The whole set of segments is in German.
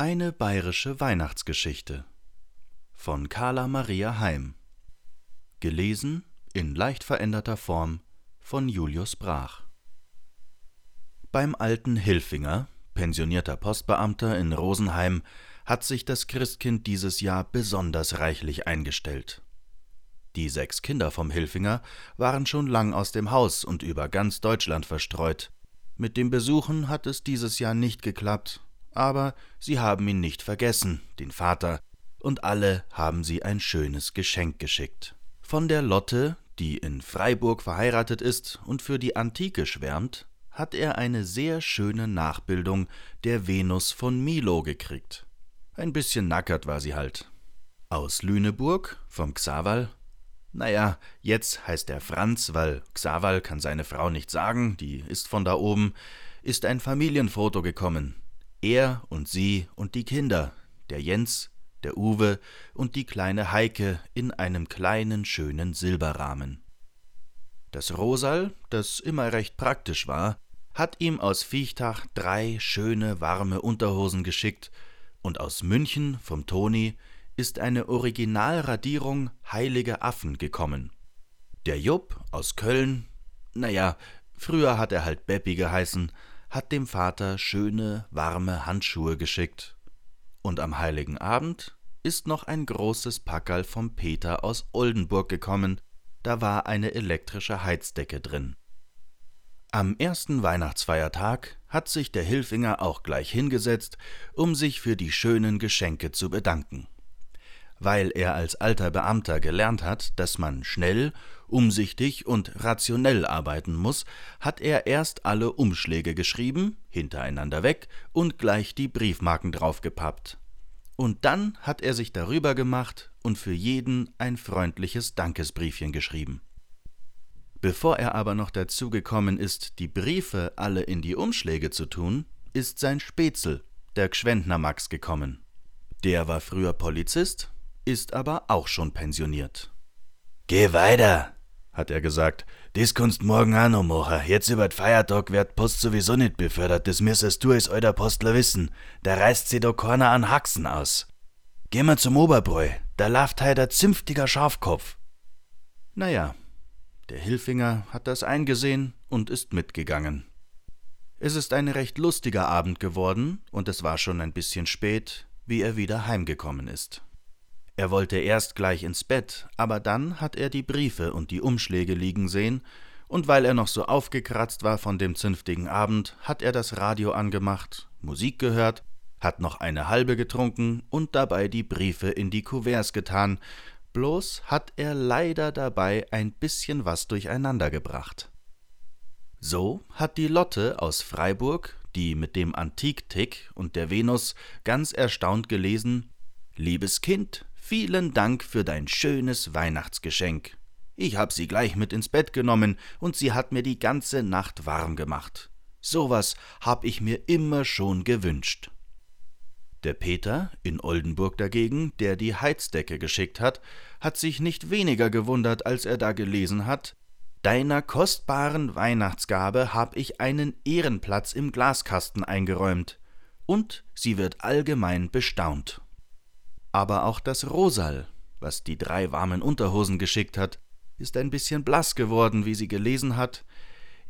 Eine bayerische Weihnachtsgeschichte von Carla Maria Heim. Gelesen in leicht veränderter Form von Julius Brach. Beim alten Hilfinger, pensionierter Postbeamter in Rosenheim, hat sich das Christkind dieses Jahr besonders reichlich eingestellt. Die sechs Kinder vom Hilfinger waren schon lang aus dem Haus und über ganz Deutschland verstreut. Mit dem Besuchen hat es dieses Jahr nicht geklappt, aber sie haben ihn nicht vergessen, den Vater, und alle haben sie ein schönes Geschenk geschickt. Von der Lotte, die in Freiburg verheiratet ist und für die Antike schwärmt, hat er eine sehr schöne Nachbildung der Venus von Milo gekriegt. Ein bisschen nackert war sie halt. Aus Lüneburg, vom Xaval. Naja, jetzt heißt er Franz, weil Xaval kann seine Frau nicht sagen, die ist von da oben, ist ein Familienfoto gekommen, er und sie und die Kinder, der Jens, der Uwe und die kleine Heike in einem kleinen, schönen Silberrahmen. Das Rosal, das immer recht praktisch war, hat ihm aus Viechtach drei schöne, warme Unterhosen geschickt, und aus München vom Toni ist eine Originalradierung Heilige Affen gekommen. Der Jupp aus Köln, naja, früher hat er halt Beppi geheißen, hat dem Vater schöne, warme Handschuhe geschickt. Und am heiligen Abend ist noch ein großes Packerl vom Peter aus Oldenburg gekommen, da war eine elektrische Heizdecke drin. Am ersten Weihnachtsfeiertag hat sich der Hilfinger auch gleich hingesetzt, um sich für die schönen Geschenke zu bedanken weil er als alter Beamter gelernt hat, dass man schnell, umsichtig und rationell arbeiten muss, hat er erst alle Umschläge geschrieben, hintereinander weg und gleich die Briefmarken draufgepappt. Und dann hat er sich darüber gemacht und für jeden ein freundliches Dankesbriefchen geschrieben. Bevor er aber noch dazu gekommen ist, die Briefe alle in die Umschläge zu tun, ist sein Spätzl, der Gschwendner Max, gekommen. Der war früher Polizist ist aber auch schon pensioniert. Geh weiter, hat er gesagt. Dies kannst morgen auch noch machen. Jetzt über Feiertag wird Post sowieso nicht befördert. Das müsstest du als alter Postler wissen. Da reißt sie doch keiner an Haxen aus. Geh mal zum Oberbräu. Da lauft heute ein zünftiger Schafkopf. Naja, der Hilfinger hat das eingesehen und ist mitgegangen. Es ist ein recht lustiger Abend geworden, und es war schon ein bisschen spät, wie er wieder heimgekommen ist. Er wollte erst gleich ins Bett, aber dann hat er die Briefe und die Umschläge liegen sehen, und weil er noch so aufgekratzt war von dem zünftigen Abend, hat er das Radio angemacht, Musik gehört, hat noch eine halbe getrunken und dabei die Briefe in die Kuverts getan, bloß hat er leider dabei ein bisschen was durcheinander gebracht. So hat die Lotte aus Freiburg, die mit dem Antiktick und der Venus ganz erstaunt gelesen Liebes Kind, Vielen Dank für dein schönes Weihnachtsgeschenk. Ich hab sie gleich mit ins Bett genommen und sie hat mir die ganze Nacht warm gemacht. Sowas hab ich mir immer schon gewünscht. Der Peter in Oldenburg dagegen, der die Heizdecke geschickt hat, hat sich nicht weniger gewundert, als er da gelesen hat, Deiner kostbaren Weihnachtsgabe hab ich einen Ehrenplatz im Glaskasten eingeräumt, und sie wird allgemein bestaunt. Aber auch das Rosal, was die drei warmen Unterhosen geschickt hat, ist ein bisschen blass geworden, wie sie gelesen hat.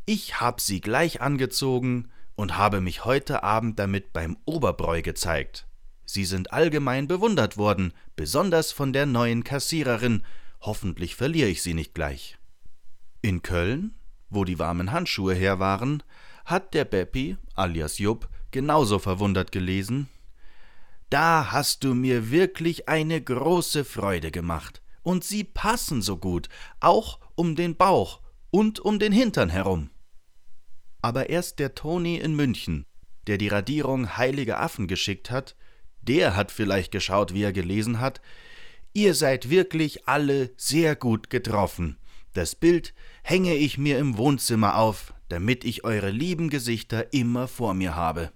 Ich hab sie gleich angezogen und habe mich heute Abend damit beim Oberbräu gezeigt. Sie sind allgemein bewundert worden, besonders von der neuen Kassiererin. Hoffentlich verliere ich sie nicht gleich. In Köln, wo die warmen Handschuhe her waren, hat der Beppi, alias Jupp, genauso verwundert gelesen da hast du mir wirklich eine große Freude gemacht. Und sie passen so gut, auch um den Bauch und um den Hintern herum. Aber erst der Toni in München, der die Radierung Heilige Affen geschickt hat, der hat vielleicht geschaut, wie er gelesen hat, Ihr seid wirklich alle sehr gut getroffen. Das Bild hänge ich mir im Wohnzimmer auf, damit ich eure lieben Gesichter immer vor mir habe.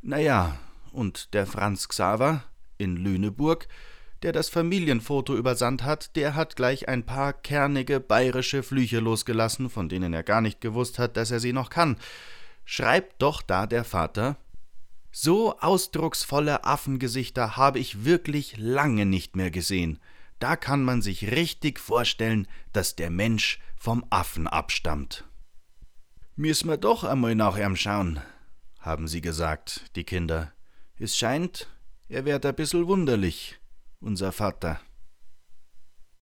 Naja, und der Franz Xaver in Lüneburg, der das Familienfoto übersandt hat, der hat gleich ein paar kernige bayerische Flüche losgelassen, von denen er gar nicht gewusst hat, dass er sie noch kann. Schreibt doch da der Vater So ausdrucksvolle Affengesichter habe ich wirklich lange nicht mehr gesehen. Da kann man sich richtig vorstellen, dass der Mensch vom Affen abstammt. Müssen wir doch einmal nach ihm schauen, haben sie gesagt, die Kinder. Es scheint, er wird ein bissel wunderlich, unser Vater.